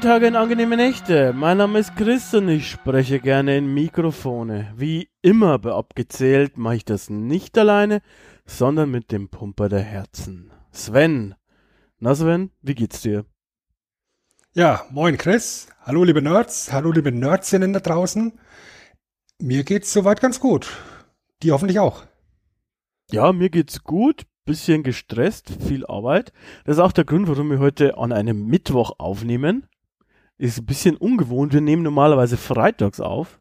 Tage und angenehme Nächte. Mein Name ist Chris und ich spreche gerne in Mikrofone. Wie immer bei Abgezählt mache ich das nicht alleine, sondern mit dem Pumper der Herzen. Sven. Na Sven, wie geht's dir? Ja, moin Chris. Hallo liebe Nerds. Hallo liebe Nerdsinnen da draußen. Mir geht's soweit ganz gut. Die hoffentlich auch. Ja, mir geht's gut bisschen gestresst, viel Arbeit. Das ist auch der Grund, warum wir heute an einem Mittwoch aufnehmen. Ist ein bisschen ungewohnt. Wir nehmen normalerweise freitags auf,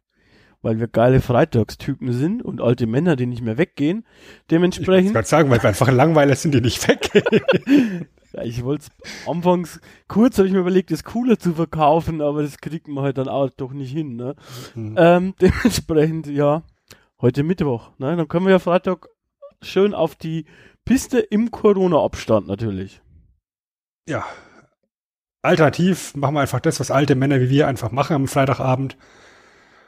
weil wir geile Freitagstypen sind und alte Männer, die nicht mehr weggehen. Dementsprechend. Ich wollte sagen, weil wir einfach Langweiler sind, die nicht weggehen. ja, ich wollte es anfangs kurz, habe ich mir überlegt, das cooler zu verkaufen, aber das kriegt man halt dann auch doch nicht hin. Ne? Mhm. Ähm, dementsprechend, ja, heute Mittwoch. Ne? Dann können wir ja Freitag schön auf die Piste im Corona-Abstand natürlich. Ja. Alternativ machen wir einfach das, was alte Männer wie wir einfach machen am Freitagabend.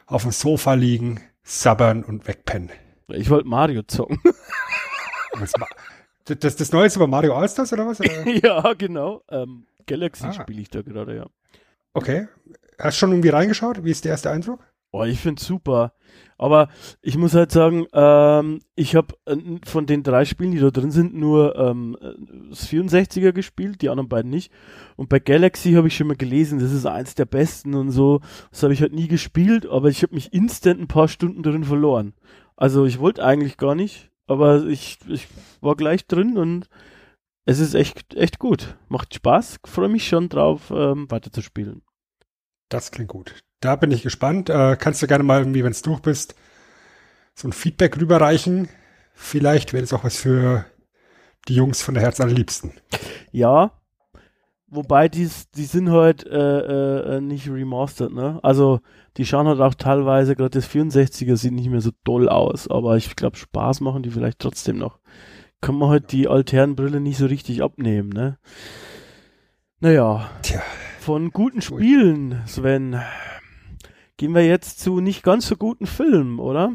Auf dem Sofa liegen, sabbern und wegpennen. Ich wollte Mario zocken. das, das, das Neue über Mario Allstars oder was? Ja, genau. Ähm, Galaxy ah. spiele ich da gerade, ja. Okay. Hast du schon irgendwie reingeschaut? Wie ist der erste Eindruck? Oh, ich finde super. Aber ich muss halt sagen, ähm, ich habe äh, von den drei Spielen, die da drin sind, nur ähm, das 64er gespielt, die anderen beiden nicht. Und bei Galaxy habe ich schon mal gelesen, das ist eins der besten und so. Das habe ich halt nie gespielt, aber ich habe mich instant ein paar Stunden drin verloren. Also ich wollte eigentlich gar nicht, aber ich, ich war gleich drin und es ist echt, echt gut. Macht Spaß, freue mich schon drauf, ähm, weiterzuspielen. Das klingt gut. Da bin ich gespannt. Äh, kannst du gerne mal irgendwie, wenn es durch bist, so ein Feedback rüberreichen. Vielleicht wäre das auch was für die Jungs von der Herz allerliebsten. Ja, wobei die, die sind halt äh, äh, nicht remastered, ne? Also die schauen halt auch teilweise, gerade das 64er sieht nicht mehr so doll aus, aber ich glaube, Spaß machen die vielleicht trotzdem noch. Kann man halt die alternen Brille nicht so richtig abnehmen, ne? Naja. Tja. Von guten Spielen, Sven, gehen wir jetzt zu nicht ganz so guten Filmen, oder?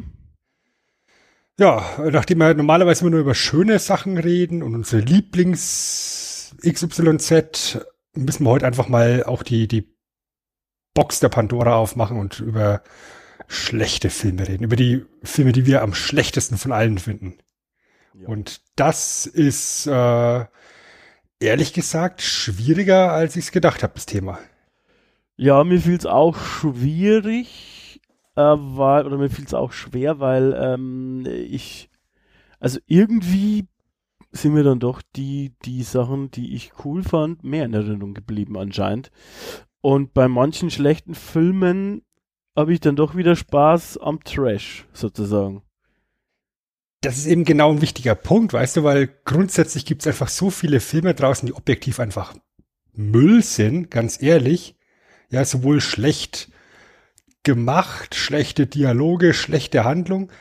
Ja, nachdem wir normalerweise immer nur über schöne Sachen reden und unsere Lieblings XYZ, müssen wir heute einfach mal auch die, die Box der Pandora aufmachen und über schlechte Filme reden. Über die Filme, die wir am schlechtesten von allen finden. Ja. Und das ist äh, ehrlich gesagt schwieriger, als ich es gedacht habe, das Thema. Ja, mir fiel es auch schwierig, äh, weil, oder mir fiel es auch schwer, weil ähm, ich, also irgendwie sind mir dann doch die, die Sachen, die ich cool fand, mehr in Erinnerung geblieben anscheinend. Und bei manchen schlechten Filmen habe ich dann doch wieder Spaß am Trash, sozusagen. Das ist eben genau ein wichtiger Punkt, weißt du, weil grundsätzlich gibt es einfach so viele Filme draußen, die objektiv einfach Müll sind, ganz ehrlich ja, sowohl schlecht gemacht, schlechte Dialoge, schlechte Handlung,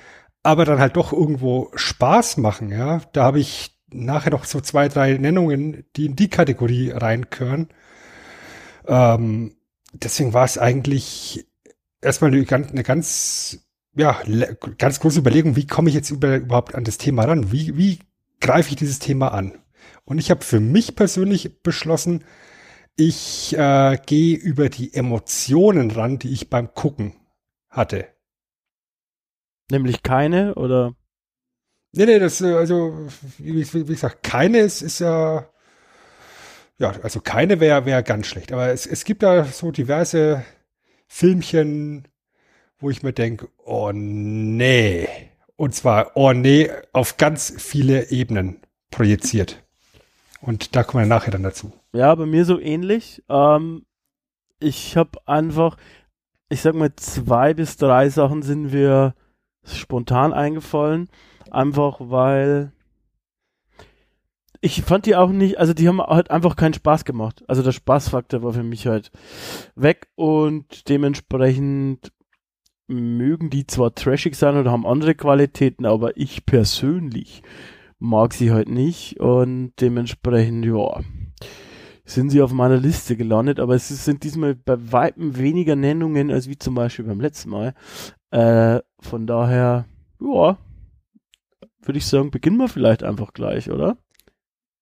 aber dann halt doch irgendwo Spaß machen, ja. Da habe ich nachher noch so zwei, drei Nennungen, die in die Kategorie reinkören. Ähm, deswegen war es eigentlich erstmal eine, eine ganz, ja, ganz große Überlegung, wie komme ich jetzt über, überhaupt an das Thema ran? Wie, wie greife ich dieses Thema an? Und ich habe für mich persönlich beschlossen, ich äh, gehe über die Emotionen ran, die ich beim Gucken hatte. Nämlich keine oder? Nee, nee, das, äh, also, wie, wie gesagt, keine ist, ist ja, ja, also keine wäre wär ganz schlecht. Aber es, es gibt da so diverse Filmchen, wo ich mir denke, oh nee. Und zwar, oh nee, auf ganz viele Ebenen projiziert. Und da kommen wir nachher dann dazu. Ja, bei mir so ähnlich. Ähm, ich habe einfach, ich sag mal, zwei bis drei Sachen sind wir spontan eingefallen. Einfach weil ich fand die auch nicht, also die haben halt einfach keinen Spaß gemacht. Also der Spaßfaktor war für mich halt weg und dementsprechend mögen die zwar trashig sein oder haben andere Qualitäten, aber ich persönlich mag sie halt nicht und dementsprechend, ja, sind sie auf meiner Liste gelandet, aber es sind diesmal bei Weitem weniger Nennungen als wie zum Beispiel beim letzten Mal. Äh, von daher, ja, würde ich sagen, beginnen wir vielleicht einfach gleich, oder?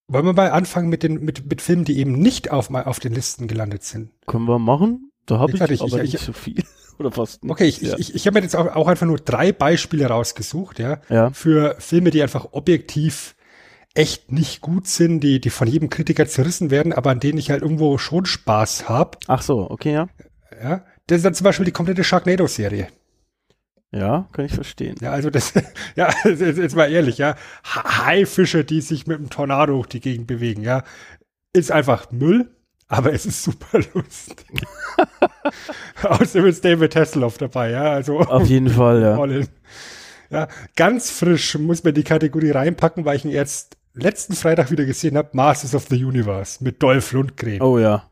Wollen wir mal anfangen mit den mit, mit Filmen, die eben nicht auf, auf den Listen gelandet sind? Können wir machen. Da habe ich, ich, aber ich, nicht so viel. Oder fast nicht. Okay, ich, ja. ich, ich habe mir jetzt auch, auch einfach nur drei Beispiele rausgesucht, ja, ja, für Filme, die einfach objektiv echt nicht gut sind, die, die von jedem Kritiker zerrissen werden, aber an denen ich halt irgendwo schon Spaß habe. Ach so, okay, ja. Ja. Das ist dann zum Beispiel die komplette Sharknado-Serie. Ja, kann ich verstehen. Ja, also das, ja, jetzt, mal ehrlich, ja. Haifische, die sich mit einem Tornado durch die Gegend bewegen, ja. Ist einfach Müll, aber es ist super lustig. Außerdem ist David Hasselhoff dabei, ja. Also, Auf jeden Fall, ja. Ja, ganz frisch muss man die Kategorie reinpacken, weil ich ihn jetzt letzten Freitag wieder gesehen habe, Masters of the Universe mit Dolph Lundgren. Oh ja.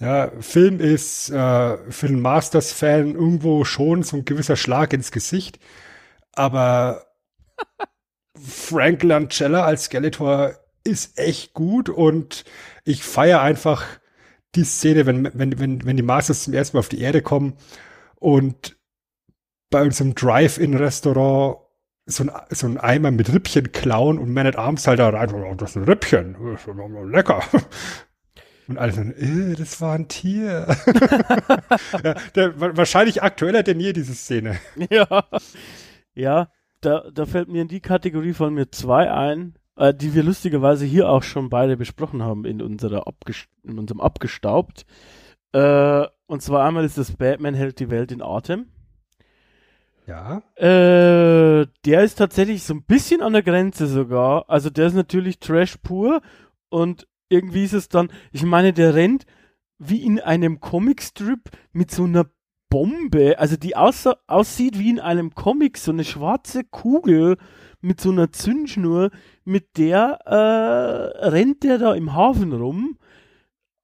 Ja, Film ist äh, für einen Masters-Fan irgendwo schon so ein gewisser Schlag ins Gesicht. Aber Frank Langella als Skeletor ist echt gut und ich feiere einfach die Szene, wenn, wenn, wenn, wenn die Masters zum ersten Mal auf die Erde kommen und bei uns im Drive-In-Restaurant so ein, so ein Eimer mit Rippchen klauen und Man at Arms halt da rein, oh, das ist ein Rippchen, lecker. Und alle sagen, äh, das war ein Tier. ja, der, wahrscheinlich aktueller denn je, diese Szene. Ja, ja da, da fällt mir in die Kategorie von mir zwei ein, äh, die wir lustigerweise hier auch schon beide besprochen haben in, unserer Abgest in unserem Abgestaubt. Äh, und zwar einmal ist das Batman hält die Welt in Atem. Ja. Äh, der ist tatsächlich so ein bisschen an der Grenze sogar. Also der ist natürlich Trash pur und irgendwie ist es dann, ich meine, der rennt wie in einem Comicstrip mit so einer Bombe, also die aussa aussieht wie in einem Comic, so eine schwarze Kugel mit so einer Zündschnur, mit der äh, rennt der da im Hafen rum.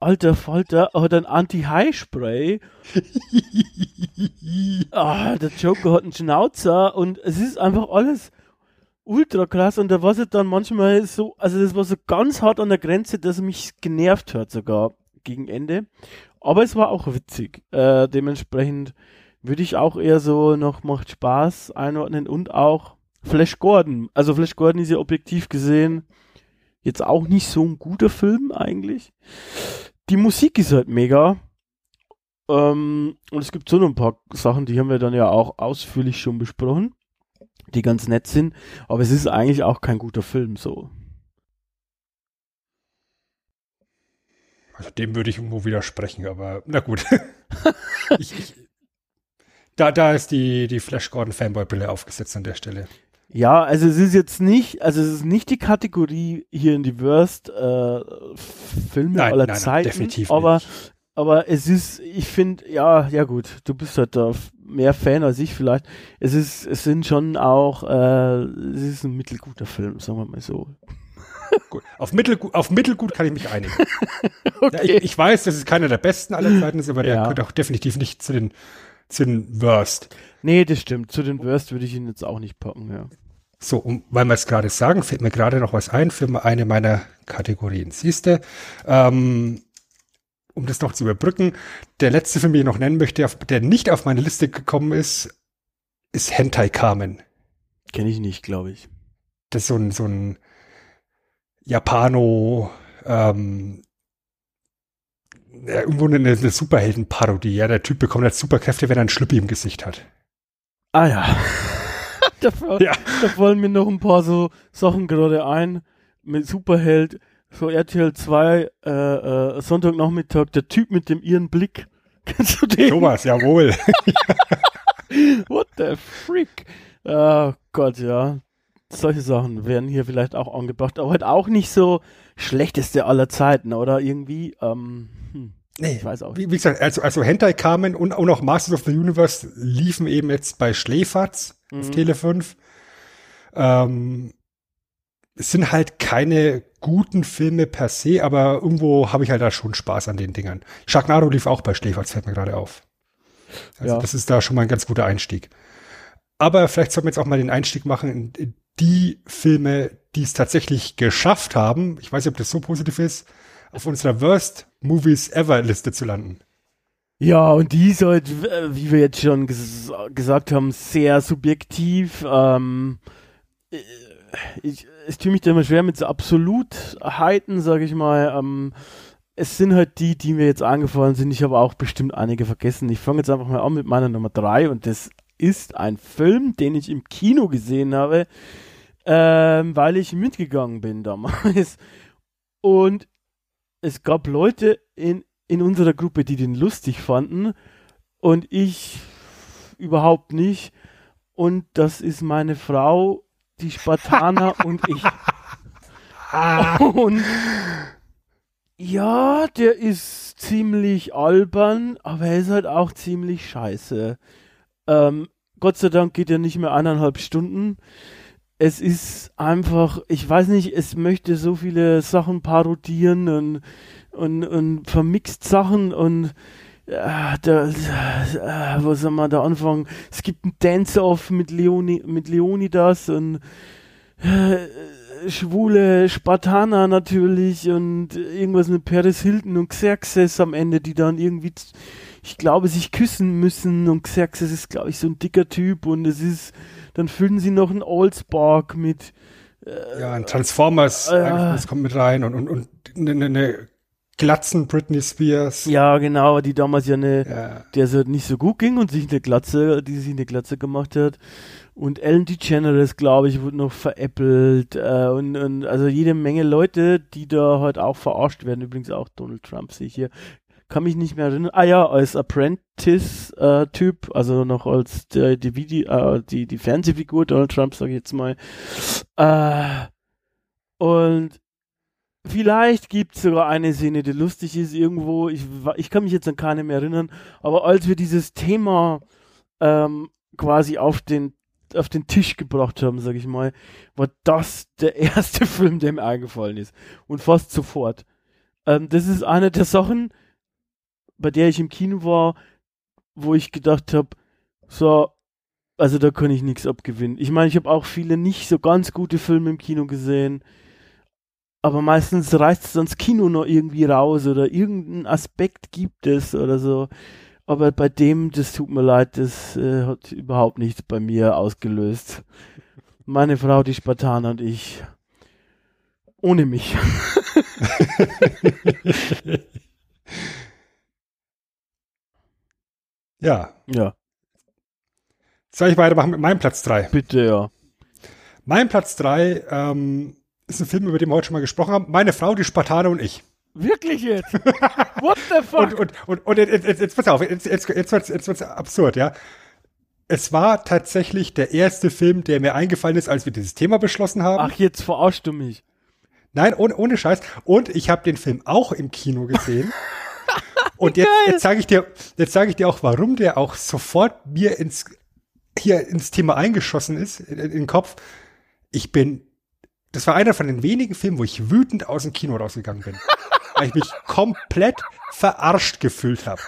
Alter Falter, hat ein Anti-High-Spray. ah, der Joker hat einen Schnauzer und es ist einfach alles ultra krass und da war es dann manchmal so, also das war so ganz hart an der Grenze, dass er mich genervt hat sogar gegen Ende. Aber es war auch witzig. Äh, dementsprechend würde ich auch eher so noch macht Spaß einordnen und auch Flash Gordon. Also Flash Gordon ist ja objektiv gesehen jetzt auch nicht so ein guter Film eigentlich. Die Musik ist halt mega. Ähm, und es gibt so noch ein paar Sachen, die haben wir dann ja auch ausführlich schon besprochen die ganz nett sind, aber es ist eigentlich auch kein guter Film so. Also dem würde ich irgendwo widersprechen, aber na gut. ich, ich, da, da ist die, die Flash Gordon Fanboy-Brille aufgesetzt an der Stelle. Ja, also es ist jetzt nicht, also es ist nicht die Kategorie hier in die Worst äh, Filme nein, aller nein, Zeiten, definitiv aber nicht. aber es ist, ich finde, ja, ja gut, du bist halt da mehr Fan als ich vielleicht. Es ist, es sind schon auch, äh, es ist ein mittelguter Film, sagen wir mal so. Gut. Auf, Mittelgut, auf Mittelgut kann ich mich einigen. okay. ja, ich, ich, weiß, dass es keiner der besten aller Zeiten ist, aber der Ja. gehört auch definitiv nicht zu den, zu den Worst. Nee, das stimmt. Zu den Worst würde ich ihn jetzt auch nicht packen, ja. So, und weil wir es gerade sagen, fällt mir gerade noch was ein für eine meiner Kategorien. Siehste, ähm, um das noch zu überbrücken, der letzte Film, den ich noch nennen möchte, der nicht auf meine Liste gekommen ist, ist Hentai Carmen. Kenne ich nicht, glaube ich. Das ist so ein, so ein Japano, ähm, ja, irgendwo eine, eine Superhelden-Parodie. Ja, der Typ bekommt jetzt Superkräfte, wenn er einen Schlüppi im Gesicht hat. Ah ja. da, Ja. da fallen mir noch ein paar so Sachen gerade ein. Mit Superheld, so RTL 2, äh, äh, Sonntagnachmittag, der Typ mit dem ihren Blick. Kennst du den? Thomas, jawohl. What the freak? Oh Gott, ja. Solche Sachen werden hier vielleicht auch angebracht, aber halt auch nicht so schlechteste aller Zeiten, oder irgendwie, ähm, hm, Nee, ich weiß auch Wie, wie gesagt, also, also Hentai Carmen und auch noch Masters of the Universe liefen eben jetzt bei Schläferz auf Mhm. Tele 5. Ähm, es sind halt keine guten Filme per se, aber irgendwo habe ich halt da schon Spaß an den Dingern. Sharknado lief auch bei Schläferz, fällt mir gerade auf. Also Ja. das ist da schon mal ein ganz guter Einstieg. Aber vielleicht sollten wir jetzt auch mal den Einstieg machen in- in die Filme, die es tatsächlich geschafft haben. Ich weiß nicht, ob das so positiv ist, auf unserer Worst Movies Ever Liste zu landen. Ja, und die ist halt, äh, wie wir jetzt schon ges gesagt haben, sehr subjektiv. Ähm, äh, ich, es tut mich da immer schwer mit so Absolutheiten, sage ich mal. Ähm, es sind halt die, die mir jetzt angefallen sind. Ich habe auch bestimmt einige vergessen. Ich fange jetzt einfach mal an mit meiner Nummer drei und das ist ein Film, den ich im Kino gesehen habe, ähm, weil ich mitgegangen bin damals. Und es gab Leute in, in unserer Gruppe, die den lustig fanden und ich überhaupt nicht. Und das ist meine Frau, die Spartaner und ich. Und ja, der ist ziemlich albern, aber er ist halt auch ziemlich scheiße. Ähm, Gott sei Dank geht er nicht mehr eineinhalb Stunden. Es ist einfach, ich weiß nicht, es möchte so viele Sachen parodieren und, und, und vermixt Sachen und äh, da, äh, wo soll man da anfangen? Es gibt ein Dance-Off mit, Leoni, mit Leonidas und äh, schwule Spartaner natürlich und irgendwas mit Paris Hilton und Xerxes am Ende, die dann irgendwie, ich glaube, sich küssen müssen und Xerxes ist, glaube ich, so ein dicker Typ und es ist, dann füllen sie noch einen Allspark mit, Ja, ein Transformers, Äh, das kommt mit rein und, und, und eine, eine Glatzen Britney Spears. ja genau, die damals ja eine, Ja. der so nicht so gut ging und sich eine Glatze, die sich eine Glatze gemacht hat. Und Ellen DeGeneres, glaube ich, wurde noch veräppelt. Äh, und, und also jede Menge Leute, die da halt auch verarscht werden. Übrigens auch Donald Trump sehe ich hier. Kann mich nicht mehr erinnern. Ah ja, als Apprentice-Typ, also noch als der, die, Video, äh, die, die Fernsehfigur Donald Trump, sage ich jetzt mal. Äh, und vielleicht gibt es sogar eine Szene, die lustig ist irgendwo. Ich, ich kann mich jetzt an keine mehr erinnern. Aber als wir dieses Thema ähm, quasi auf den auf den Tisch gebracht haben, sag ich mal, war das der erste Film, der mir eingefallen ist. Und fast sofort. Ähm, das ist eine der Sachen, bei der ich im Kino war, wo ich gedacht habe, so, also da kann ich nichts abgewinnen. Ich meine, ich habe auch viele nicht so ganz gute Filme im Kino gesehen, aber meistens reißt es das Kino noch irgendwie raus oder irgendeinen Aspekt gibt es oder so. Aber bei dem, das tut mir leid, das äh, hat überhaupt nichts bei mir ausgelöst. Meine Frau, die Spartaner und ich. Ohne mich. ja. ja, Soll ich weitermachen mit meinem Platz drei? bitte, ja. Mein Platz drei ähm, ist ein Film, über den wir heute schon mal gesprochen haben. Meine Frau, die Spartaner und ich. Wirklich jetzt? What the fuck? Und, und, und, und jetzt, jetzt, jetzt pass auf, jetzt, jetzt, jetzt wird's, jetzt wird's absurd, ja. Es war tatsächlich der erste Film, der mir eingefallen ist, als wir dieses Thema beschlossen haben. Ach, jetzt verarschst du mich. Nein, ohne, ohne Scheiß. Und ich habe den Film auch im Kino gesehen. Und jetzt, jetzt sage ich dir, jetzt sage ich dir auch, warum der auch sofort mir ins hier ins Thema eingeschossen ist in, in den Kopf. Ich bin, das war einer von den wenigen Filmen, wo ich wütend aus dem Kino rausgegangen bin, weil ich mich komplett verarscht gefühlt habe.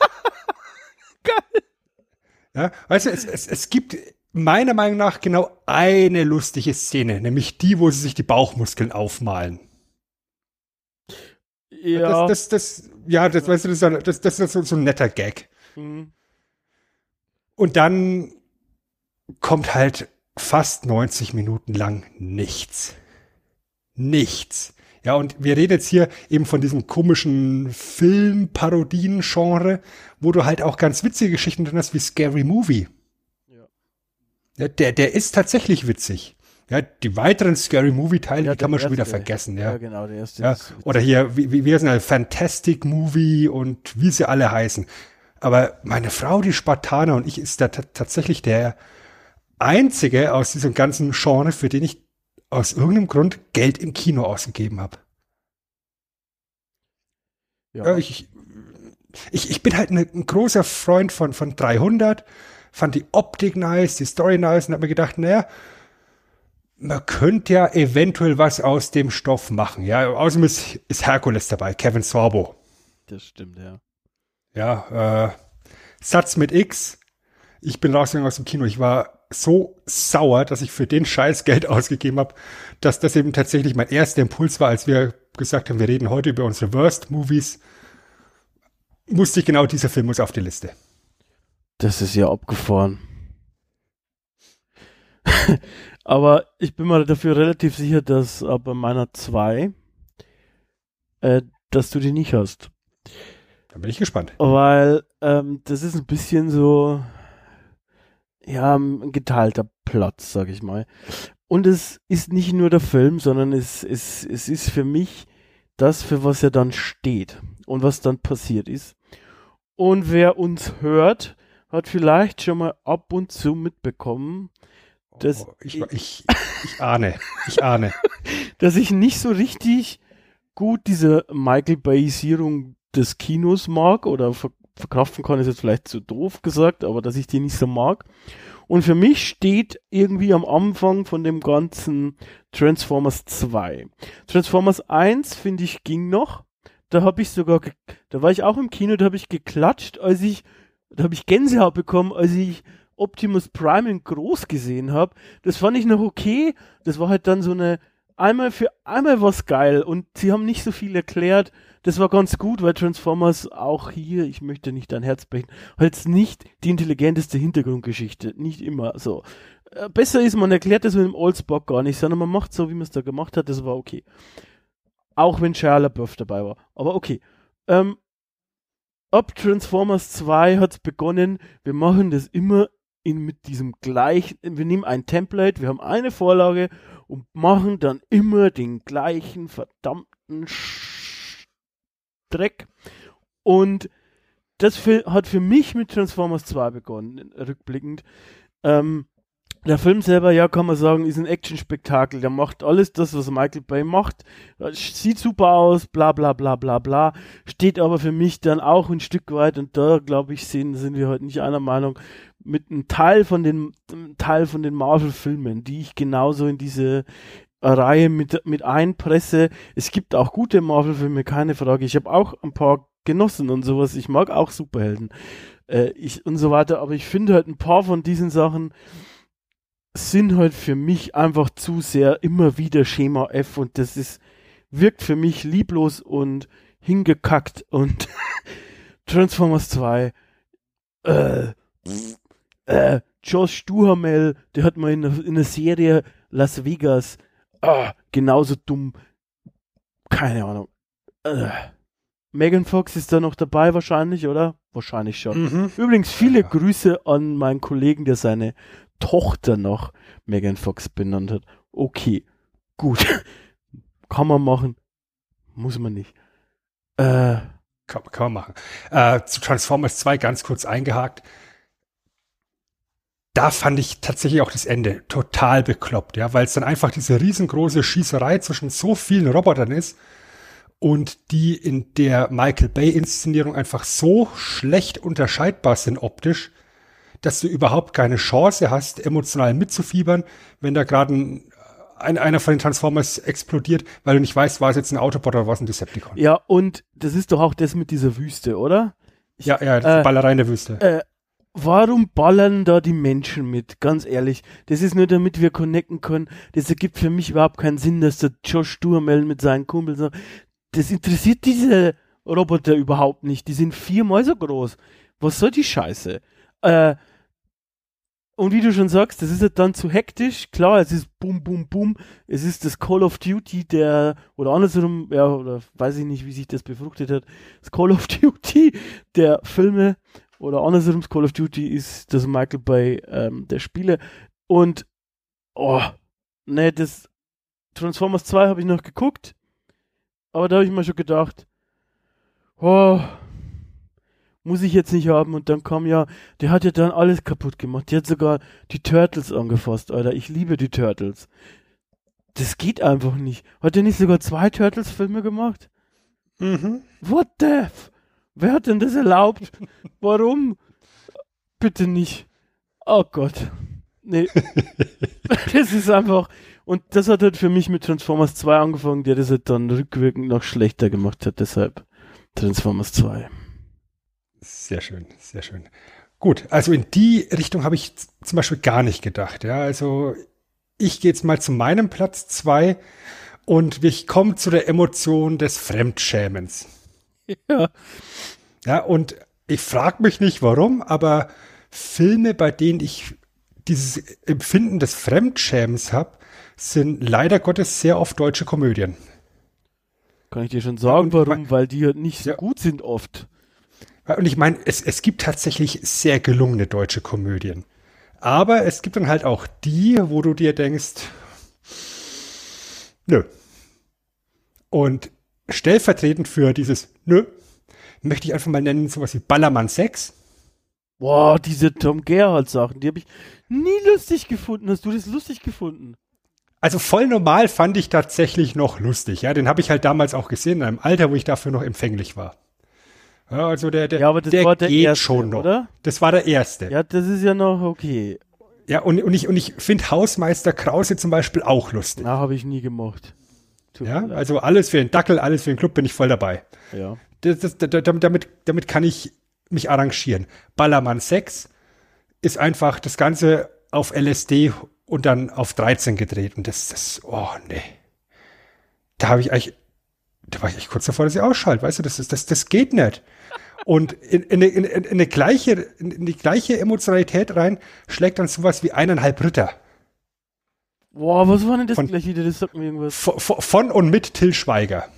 Ja, weißt du, es, es, es gibt meiner Meinung nach genau eine lustige Szene, nämlich die, wo sie sich die Bauchmuskeln aufmalen. Ja. Das, das, das, ja, das, weißt du, das, ist das, das ist so, so ein netter Gag. mhm. Und dann kommt halt fast 90 Minuten lang nichts. Nichts. Ja, und wir reden jetzt hier eben von diesem komischen Film-Parodien-Genre, wo du halt auch ganz witzige Geschichten drin hast, wie Scary Movie. Ja. Ja, der, der ist tatsächlich witzig. Ja, die weiteren Scary Movie-Teile, Ja, die kann man der schon wieder erste. vergessen, ja. ja. genau, der erste Ja, oder hier, wie, wie, heißen alle? Fantastic Movie und wie sie alle heißen. Aber meine Frau, die Spartaner und ich, ist da ta- tatsächlich der einzige aus diesem ganzen Genre, für den ich aus irgendeinem Grund Geld im Kino ausgegeben habe. ja. Ich, ich, ich bin halt ne, ein großer Freund von, von 300, fand die Optik nice, die Story nice und hab mir gedacht, naja, man könnte ja eventuell was aus dem Stoff machen. Ja, außerdem ist, ist Herkules dabei, Kevin Sorbo. Das stimmt, ja. Ja, äh, Satz mit X. Ich bin rausgegangen aus dem Kino. Ich war so sauer, dass ich für den Scheiß Geld ausgegeben habe, dass das eben tatsächlich mein erster Impuls war, als wir gesagt haben, wir reden heute über unsere Worst Movies. Musste ich genau dieser Film muss auf die Liste. Das ist ja abgefahren. Aber ich bin mal dafür relativ sicher, dass äh, bei meiner 2, äh, dass du die nicht hast. Da bin ich gespannt. Weil ähm, das ist ein bisschen so, ja, ein geteilter Platz, sag ich mal. Und es ist nicht nur der Film, sondern es, es, es ist für mich das, für was er dann steht und was dann passiert ist. Und wer uns hört, hat vielleicht schon mal ab und zu mitbekommen, dass oh, ich, ich, ich ahne, ich ahne. dass ich nicht so richtig gut diese Michael Bayisierung des Kinos mag oder ver verkraften kann, ist jetzt vielleicht zu doof gesagt, aber dass ich die nicht so mag. Und für mich steht irgendwie am Anfang von dem ganzen Transformers 2. Transformers 1, finde ich, ging noch. Da habe ich sogar, da war ich auch im Kino, da habe ich geklatscht, als ich, da habe ich Gänsehaut bekommen, als ich Optimus Prime in groß gesehen habe. Das fand ich noch okay. Das war halt dann so eine, einmal für einmal was geil und sie haben nicht so viel erklärt. Das war ganz gut, weil Transformers auch hier, ich möchte nicht dein Herz brechen, halt nicht die intelligenteste Hintergrundgeschichte. Nicht immer so. Äh, besser ist, man erklärt das mit dem Oldsbock gar nicht, sondern man macht so, wie man es da gemacht hat. Das war okay. Auch wenn Shia LaBeouf dabei war. Aber okay. Ähm, ab Transformers 2 hat es begonnen, wir machen das immer in, mit diesem gleichen, wir nehmen ein Template, wir haben eine Vorlage und machen dann immer den gleichen verdammten Dreck. Und das für, hat für mich mit Transformers 2 begonnen, rückblickend. Ähm, der Film selber, ja, kann man sagen, ist ein Action-Spektakel. Der macht alles das, was Michael Bay macht. Sieht super aus, bla bla bla bla bla. Steht aber für mich dann auch ein Stück weit, und da glaube ich, sind, sind wir heute nicht einer Meinung, mit einem Teil von den, Teil von den Marvel-Filmen, die ich genauso in diese Reihe mit, mit einpresse. Es gibt auch gute Marvel-Filme, keine Frage. Ich habe auch ein paar genossen und sowas. Ich mag auch Superhelden. Äh, ich, und so weiter. Aber ich finde halt ein paar von diesen Sachen, sind halt für mich einfach zu sehr immer wieder Schema F und das ist, wirkt für mich lieblos und hingekackt und Transformers 2, äh, äh, Josh Duhamel, der hat mal in, in einer Serie Las Vegas, ah, genauso dumm, keine Ahnung. Äh. Megan Fox ist da noch dabei wahrscheinlich, oder? Wahrscheinlich schon. Mhm. Übrigens viele ja. Grüße an meinen Kollegen, der seine Tochter noch Megan Fox benannt hat. Okay, gut. kann man machen. Muss man nicht. Äh, kann, kann man machen. Äh, zu Transformers 2 ganz kurz eingehakt. Da fand ich tatsächlich auch das Ende total bekloppt, ja, weil es dann einfach diese riesengroße Schießerei zwischen so vielen Robotern ist und die in der Michael Bay Inszenierung einfach so schlecht unterscheidbar sind optisch, dass du überhaupt keine Chance hast, emotional mitzufiebern, wenn da gerade ein, ein, einer von den Transformers explodiert, weil du nicht weißt, war es jetzt ein Autobot oder war es ein Decepticon. Ja, und das ist doch auch das mit dieser Wüste, oder? Ich, ja, ja, äh, Ballerei in der Wüste. Äh, warum ballern da die Menschen mit? Ganz ehrlich. Das ist nur damit wir connecten können. Das ergibt für mich überhaupt keinen Sinn, dass der Josh Duhamel mit seinen Kumpels das interessiert diese Roboter überhaupt nicht. Die sind viermal so groß. Was soll die Scheiße? Äh, und wie du schon sagst, das ist halt dann zu hektisch. Klar, es ist bum, bum, bum. Es ist das Call of Duty der, oder andersrum, ja, oder weiß ich nicht, wie sich das befruchtet hat. Das Call of Duty der Filme oder andersrum, Call of Duty ist das Michael Bay ähm, der Spiele. Und, oh, ne, das Transformers 2 habe ich noch geguckt. Aber da habe ich mir schon gedacht, oh, muss ich jetzt nicht haben. Und dann kam ja, der hat ja dann alles kaputt gemacht. Der hat sogar die Turtles angefasst, Alter. Ich liebe die Turtles. Das geht einfach nicht. Hat er nicht sogar zwei Turtles-Filme gemacht? Mhm. What the? F Wer hat denn das erlaubt? Warum? Bitte nicht. Oh Gott. Nee. das ist einfach. Und das hat halt für mich mit Transformers 2 angefangen, der das halt dann rückwirkend noch schlechter gemacht hat. Deshalb Transformers 2. Sehr schön, sehr schön. Gut, also in die Richtung habe ich zum Beispiel gar nicht gedacht. Ja, also ich gehe jetzt mal zu meinem Platz 2 und ich komme zu der Emotion des Fremdschämens. Ja. Ja, und ich frage mich nicht warum, aber Filme, bei denen ich dieses Empfinden des Fremdschämens habe, sind leider Gottes sehr oft deutsche Komödien. Kann ich dir schon sagen, und warum? mein- Weil die halt nicht so Ja. gut sind oft. Ja, Und ich meine, es, es gibt tatsächlich sehr gelungene deutsche Komödien. Aber es gibt dann halt auch die, wo du dir denkst, nö. Und stellvertretend für dieses nö, möchte ich einfach mal nennen, sowas wie Ballermann 6. Boah, diese Tom Gerhardt Sachen, die habe ich nie lustig gefunden. Hast du das lustig gefunden? Also voll normal fand ich tatsächlich noch lustig. Ja, den habe ich halt damals auch gesehen, in einem Alter, wo ich dafür noch empfänglich war. Ja, also der, der, Ja, aber das der war der geht erste, schon noch. oder? Das war der erste. Ja, das ist ja noch okay. Ja, und, und ich, und ich finde Hausmeister Krause zum Beispiel auch lustig. Na, habe ich nie gemocht. Ja, also alles für den Dackel, alles für den Club bin ich voll dabei. ja. Das, das, da- da- damit, damit kann ich mich arrangieren. Ballermann 6 ist einfach das Ganze auf LSD und dann auf 13 gedreht. Und das, das, oh nee. Da habe ich eigentlich, da war ich echt kurz davor, dass ich ausschalte, weißt du, das, ist- das, das geht nicht. Und in, in, in, in, in, eine gleiche, in, in die gleiche Emotionalität rein schlägt dann sowas wie eineinhalb Ritter. Boah, was war denn das Von- gleich wieder? Das sagt mir irgendwas. Von, von und mit Till Schweiger.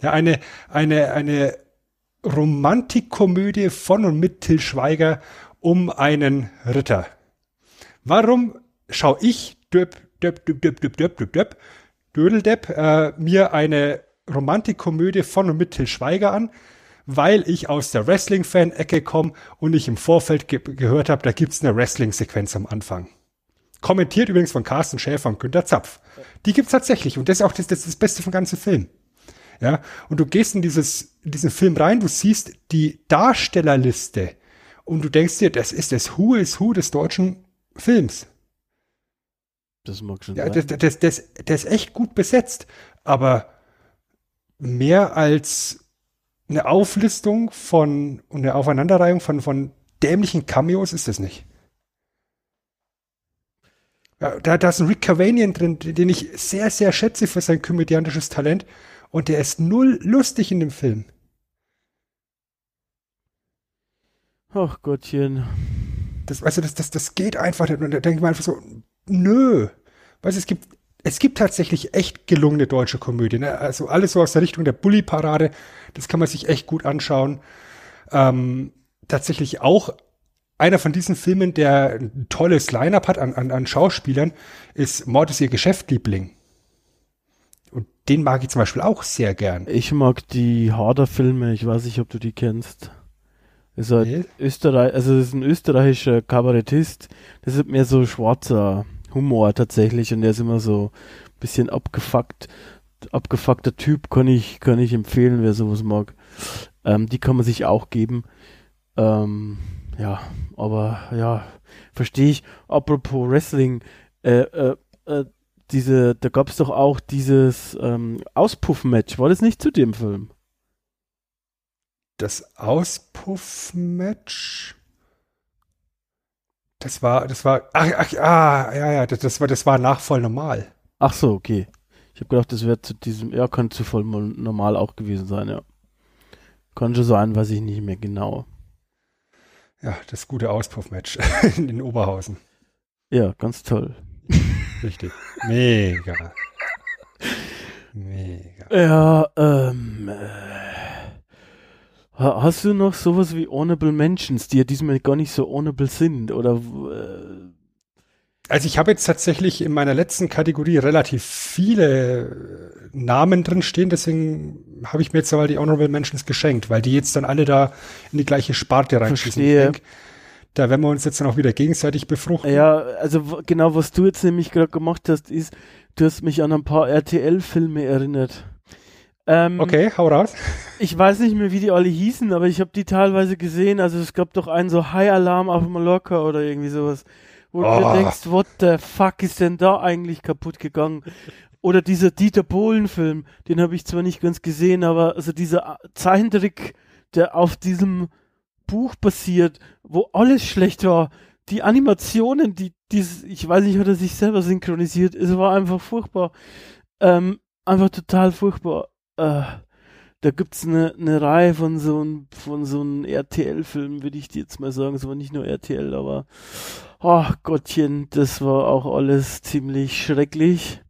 Ja, eine, eine, eine Romantikkomödie von und mit Till Schweiger um einen Ritter. Warum schau ich, döp, döp, döp, döp, döp, döp, döp, döp, Dödeldepp, äh, mir eine Romantikkomödie von und mit Till Schweiger an? Weil ich aus der Wrestling-Fan-Ecke komme und ich im Vorfeld ge gehört habe, da gibt's eine Wrestling-Sequenz am Anfang. Kommentiert übrigens von Carsten Schäfer und Günter Zapf. Die gibt's tatsächlich und das ist auch das, das, ist das Beste vom ganzen Film. Ja, und du gehst in dieses, in diesen Film rein, du siehst die Darstellerliste und du denkst dir, das ist das Who is Who des deutschen Films. Das mag schon Ja, sein. das, das, das, der ist echt gut besetzt, aber mehr als eine Auflistung von und eine Aufeinanderreihung von, von dämlichen Cameos ist das nicht. Ja, da, da ist ein Rick Cavanian drin, den ich sehr, sehr schätze für sein komödiantisches Talent. Und der ist null lustig in dem Film. Ach Gottchen. Das, du, das, das, das geht einfach nicht. Und da denke ich mir einfach so, nö. Weißt es gibt, es gibt tatsächlich echt gelungene deutsche Komödien. Ne? Also alles so aus der Richtung der Bully-Parade, das kann man sich echt gut anschauen. Ähm, tatsächlich auch einer von diesen Filmen, der ein tolles Line-Up hat an, an, an Schauspielern, ist Mord ist ihr Geschäftliebling. Und den mag ich zum Beispiel auch sehr gern. Ich mag die Harder-Filme, ich weiß nicht, ob du die kennst. Ist halt Nee. Österreich, also ist ein österreichischer Kabarettist. Das ist mehr so schwarzer Humor tatsächlich und der ist immer so ein bisschen abgefuckt, abgefuckter Typ, kann ich, kann ich empfehlen, wer sowas mag. Ähm, die kann man sich auch geben. Ähm, ja, aber ja, verstehe ich. Apropos Wrestling, äh, äh, äh, diese, da gab es doch auch dieses ähm, Auspuff-Match. War das nicht zu dem Film? Das Auspuff-Match. Das war, das war, ach, ach, ah, ja, ja, das, das war, das war nach voll normal. Ach so, okay. Ich habe gedacht, das wäre zu diesem, ja, kann zu voll mal normal auch gewesen sein, ja. Kann schon sein, weiß ich nicht mehr genau. Ja, das gute Auspuff-Match in, Oberhausen. Ja, ganz toll. Richtig. Mega. Mega. Ja, ähm, äh, ha- hast du noch sowas wie Honorable Mentions, die ja diesmal gar nicht so honorable sind, oder, äh, Also ich habe jetzt tatsächlich in meiner letzten Kategorie relativ viele äh, Namen drin stehen, deswegen habe ich mir jetzt aber die Honorable Mentions geschenkt, weil die jetzt dann alle da in die gleiche Sparte reinschießen. Ich Verstehe. denk, da werden wir uns jetzt dann auch wieder gegenseitig befruchten. ja, also genau, was du jetzt nämlich gerade gemacht hast, ist, du hast mich an ein paar RTL-Filme erinnert. Ähm, Okay, hau raus. Ich weiß nicht mehr, wie die alle hießen, aber ich habe die teilweise gesehen. Also es gab doch einen so High Alarm auf Mallorca oder irgendwie sowas, wo du Oh. dir denkst, what the fuck ist denn da eigentlich kaputt gegangen? Oder dieser Dieter Bohlen-Film, den habe ich zwar nicht ganz gesehen, aber also dieser Zeichentrick, der auf diesem Buch basiert, wo alles schlecht war, die Animationen, die, dieses, ich weiß nicht, hat er sich selber synchronisiert, es war einfach furchtbar. Ähm, einfach total furchtbar. Äh, da gibt's eine ne Reihe von so ein, von so einem RTL-Filmen, würde ich dir jetzt mal sagen. Es war nicht nur RTL, aber ach Gottchen, das war auch alles ziemlich schrecklich.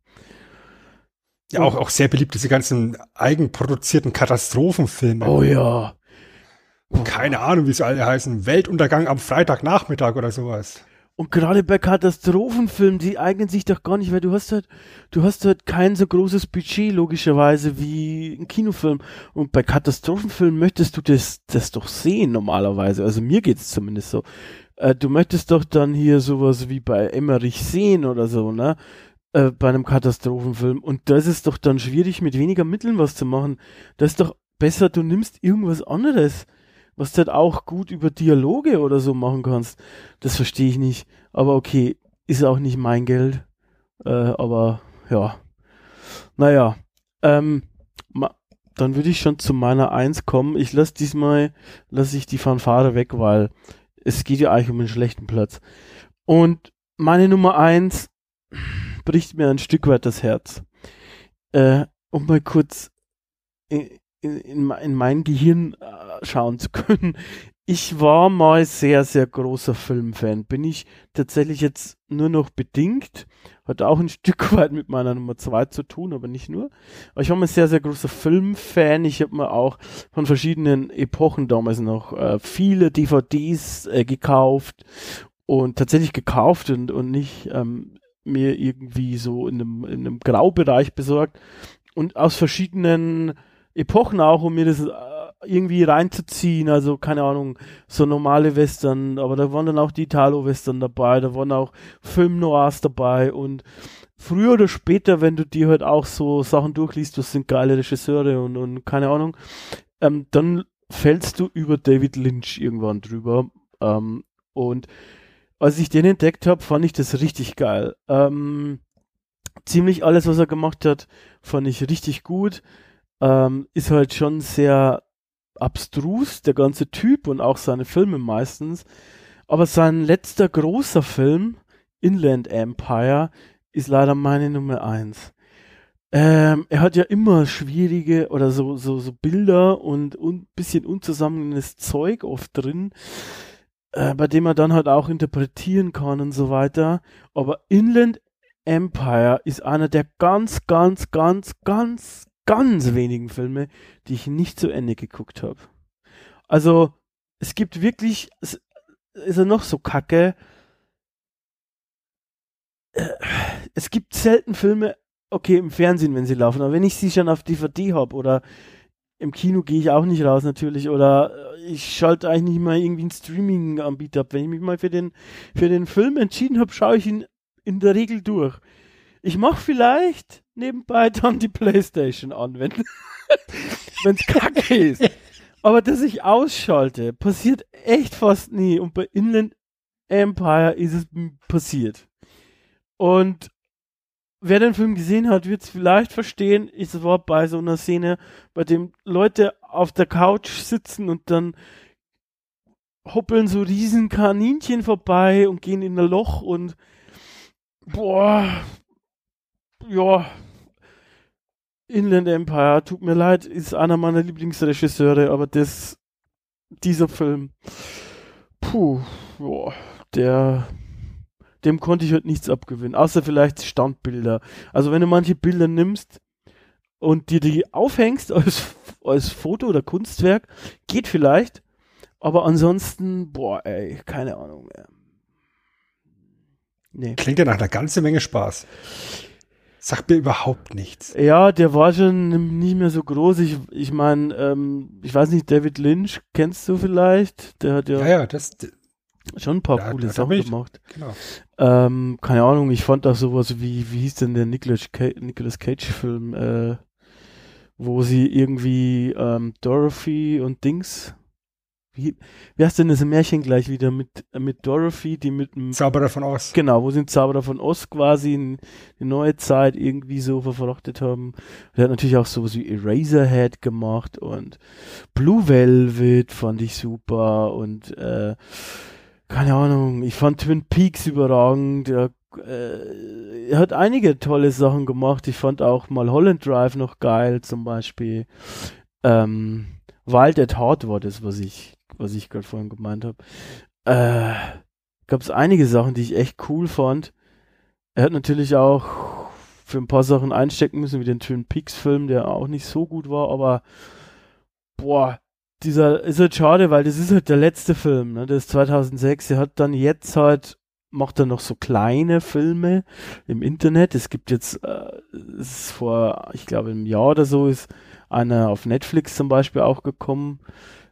Ja, auch, auch sehr beliebt, diese ganzen eigenproduzierten Katastrophenfilme. Oh ja. Keine Ahnung, wie sie alle heißen. Weltuntergang am Freitagnachmittag oder sowas. Und gerade bei Katastrophenfilmen, die eignen sich doch gar nicht, weil du hast halt, du hast halt kein so großes Budget logischerweise wie ein Kinofilm. Und bei Katastrophenfilmen möchtest du das, das doch sehen normalerweise. Also mir geht's zumindest so. Äh, du möchtest doch dann hier sowas wie bei Emmerich sehen oder so, ne? Äh, bei einem Katastrophenfilm. Und da ist doch dann schwierig, mit weniger Mitteln was zu machen. Das ist doch besser, du nimmst irgendwas anderes was du halt auch gut über Dialoge oder so machen kannst. Das verstehe ich nicht. Aber okay, ist auch nicht mein Geld. Äh, aber ja. Naja. Ähm, dann würde ich schon zu meiner Eins kommen. Ich lasse diesmal, lasse ich die Fanfare weg, weil es geht ja eigentlich um einen schlechten Platz. Und meine Nummer eins bricht mir ein Stück weit das Herz. Äh, um mal kurz in, in, in mein Gehirn äh, schauen zu können. Ich war mal sehr, sehr großer Filmfan. Bin ich tatsächlich jetzt nur noch bedingt. Hat auch ein Stück weit mit meiner Nummer zwei zu tun, aber nicht nur. Aber ich war mal sehr, sehr großer Filmfan. Ich habe mir auch von verschiedenen Epochen damals noch äh, viele DVDs äh, gekauft und tatsächlich gekauft und, und nicht ähm, mir irgendwie so in einem, in einem Graubereich besorgt. Und aus verschiedenen Epochen auch, um mir das äh, irgendwie reinzuziehen. Also, keine Ahnung, so normale Western, aber da waren dann auch die Italo-Western dabei, da waren auch Film-Noirs dabei und früher oder später, wenn du dir halt auch so Sachen durchliest, was sind geile Regisseure und, und keine Ahnung, ähm, dann fällst du über David Lynch irgendwann drüber. Ähm, und als ich den entdeckt habe, fand ich das richtig geil. Ähm, ziemlich alles, was er gemacht hat, fand ich richtig gut ähm, ist halt schon sehr abstrus, der ganze Typ und auch seine Filme meistens. Aber sein letzter großer Film, Inland Empire, ist leider meine Nummer eins. Ähm, er hat ja immer schwierige oder so, so, so Bilder und ein bisschen unzusammenhängendes Zeug oft drin, äh, bei dem er dann halt auch interpretieren kann und so weiter. Aber Inland Empire ist einer der ganz, ganz, ganz, ganz, ganz wenigen Filme, die ich nicht zu Ende geguckt habe. Also, es gibt wirklich, es, ist er noch so kacke. Äh, Es gibt selten Filme, okay, im Fernsehen, wenn sie laufen, aber wenn ich sie schon auf DVD habe oder im Kino gehe ich auch nicht raus natürlich oder äh, ich schalte eigentlich nicht mal irgendwie einen Streaming-Anbieter ab. Wenn ich mich mal für den, für den Film entschieden habe, schaue ich ihn in der Regel durch. Ich mache vielleicht nebenbei dann die Playstation an, wenn es kacke ist. Aber dass ich ausschalte, passiert echt fast nie. Und bei Inland Empire ist es passiert. Und wer den Film gesehen hat, wird es vielleicht verstehen. Es war bei so einer Szene, bei dem Leute auf der Couch sitzen und dann hoppeln so riesen Kaninchen vorbei und gehen in ein Loch und boah, ja, Inland Empire, tut mir leid, ist einer meiner Lieblingsregisseure, aber das, dieser Film, puh, boah, der, dem konnte ich halt nichts abgewinnen, außer vielleicht Standbilder. Also wenn du manche Bilder nimmst und dir die aufhängst als, als Foto oder Kunstwerk, geht vielleicht, aber ansonsten, boah, ey, keine Ahnung mehr. Nee. Klingt ja nach einer ganzen Menge Spaß. Sagt mir überhaupt nichts. Ja, der war schon nicht mehr so groß. Ich, ich meine, ähm, ich weiß nicht, David Lynch, kennst du vielleicht? Der hat ja, Ja, ja, das, schon ein paar Ja, coole Sachen ich- gemacht. genau. Ähm, keine Ahnung, ich fand auch sowas wie, wie hieß denn der Nicolas, Ca Nicolas Cage-Film, äh, wo sie irgendwie ähm, Dorothy und Dings, wie, wie heißt denn das Märchen gleich wieder mit, mit Dorothy, die mit dem, Zauberer von Oz. genau, wo sie den Zauberer von Oz quasi in die neue Zeit irgendwie so verflochtet haben. Der hat natürlich auch sowas wie Eraserhead gemacht und Blue Velvet fand ich super und, äh, keine Ahnung, ich fand Twin Peaks überragend. Er, äh, er hat einige tolle Sachen gemacht. Ich fand auch mal Holland Drive noch geil, zum Beispiel. Ähm, Wild at Heart war das, was ich, was ich gerade vorhin gemeint habe. Äh, gab es einige Sachen, die ich echt cool fand. Er hat natürlich auch für ein paar Sachen einstecken müssen, wie den Twin Peaks Film, der auch nicht so gut war, aber boah, dieser ist halt schade, weil das ist halt der letzte Film, ne? Das ist 2006. Er hat dann jetzt halt macht er noch so kleine Filme im Internet. Es gibt jetzt äh, es ist vor, ich glaube, einem Jahr oder so ist einer auf Netflix zum Beispiel auch gekommen.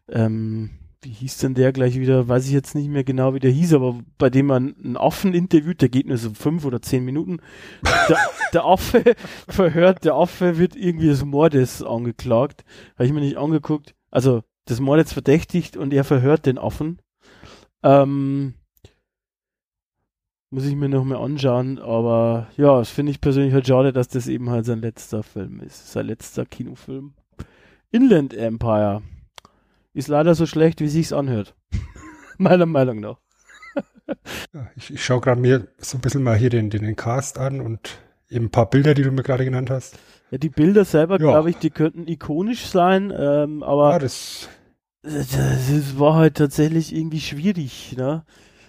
Ähm, wie hieß denn der gleich wieder? Weiß ich jetzt nicht mehr genau, wie der hieß, aber bei dem man einen Affen interviewt, der geht nur so fünf oder zehn Minuten. Der, der Affe verhört, der Affe wird irgendwie des Mordes angeklagt. Habe ich mir nicht angeguckt. Also des Mordes verdächtigt und er verhört den Affen. Ähm, muss ich mir noch mal anschauen, aber ja, das finde ich persönlich halt schade, dass das eben halt sein letzter Film ist. Sein letzter Kinofilm. Inland Empire. Ist leider so schlecht, wie sich's anhört. Meiner Meinung nach. Ich, ich schaue gerade mir so ein bisschen mal hier den, den, den Cast an und eben ein paar Bilder, die du mir gerade genannt hast. Ja, die Bilder selber, Ja. glaube ich, die könnten ikonisch sein, ähm, aber Ja, das, das, das war halt tatsächlich irgendwie schwierig, ne?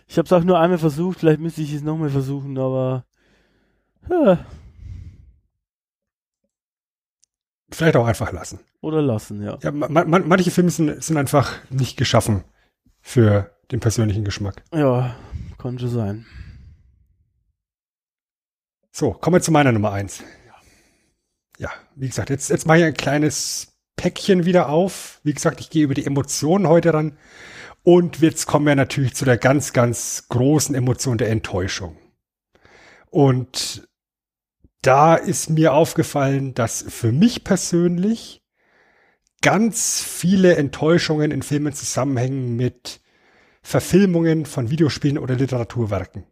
Ich habe es auch nur einmal versucht, vielleicht müsste ich es nochmal versuchen, aber ja, vielleicht auch einfach lassen. Oder lassen, ja. Ja, man, man, manche Filme sind, sind einfach nicht geschaffen für den persönlichen Geschmack. Ja, schon sein. So, kommen wir zu meiner Nummer eins. Ja, wie gesagt, jetzt, jetzt mache ich ein kleines Päckchen wieder auf. Wie gesagt, ich gehe über die Emotionen heute ran. Und jetzt kommen wir natürlich zu der ganz, ganz großen Emotion der Enttäuschung. Und da ist mir aufgefallen, dass für mich persönlich ganz viele Enttäuschungen in Filmen zusammenhängen mit Verfilmungen von Videospielen oder Literaturwerken.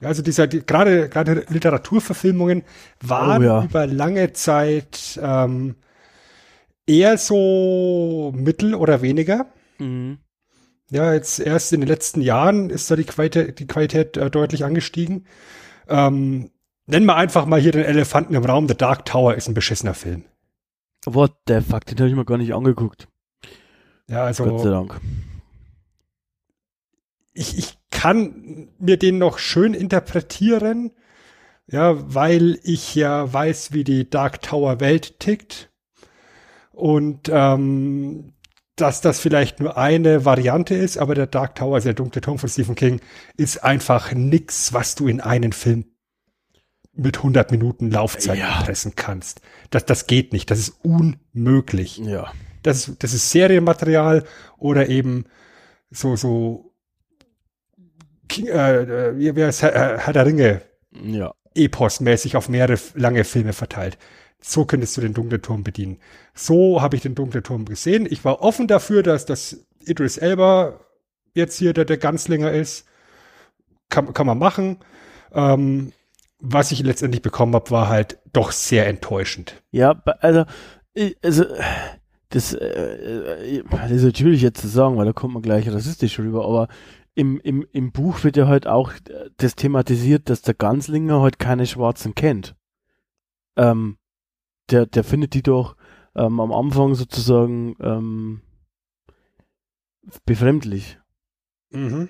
Also dieser, die, gerade, gerade Literaturverfilmungen waren Oh ja. über lange Zeit ähm, eher so mittel oder weniger. Mhm. Ja, jetzt erst in den letzten Jahren ist da die Qualität, die Qualität äh, deutlich angestiegen. Ähm, nennen wir einfach mal hier den Elefanten im Raum. The Dark Tower ist ein beschissener Film. What the fuck, den habe ich mir gar nicht angeguckt. Ja, Gott sei also Dank. ich, ich kann mir den noch schön interpretieren, ja, weil ich ja weiß, wie die Dark Tower Welt tickt. Und ähm, dass das vielleicht nur eine Variante ist, aber der Dark Tower, also der dunkle Turm von Stephen King, ist einfach nix, was du in einen Film mit 100 Minuten Laufzeit Ja. pressen kannst. Das, das geht nicht. Das ist unmöglich. Ja. Das, ist- das ist Serienmaterial oder eben so, so, äh, äh, wie, wie heißt Herr, Herr der Ringe, Ja. Epos-mäßig auf mehrere lange Filme verteilt. So könntest du den dunklen Turm bedienen. So habe ich den dunklen Turm gesehen. Ich war offen dafür, dass das Idris Elba jetzt hier der, der Ganzlinger ist. Kann, kann man machen. Ähm, was ich letztendlich bekommen habe, war halt doch sehr enttäuschend. Ja, also, also, das, äh, äh, das ist natürlich jetzt zu sagen, weil da kommt man gleich rassistisch rüber, aber im, im, im Buch wird ja halt auch äh, das thematisiert, dass der Ganslinger halt keine Schwarzen kennt. Ähm, der, der findet die doch ähm, am Anfang sozusagen ähm, befremdlich. Mhm.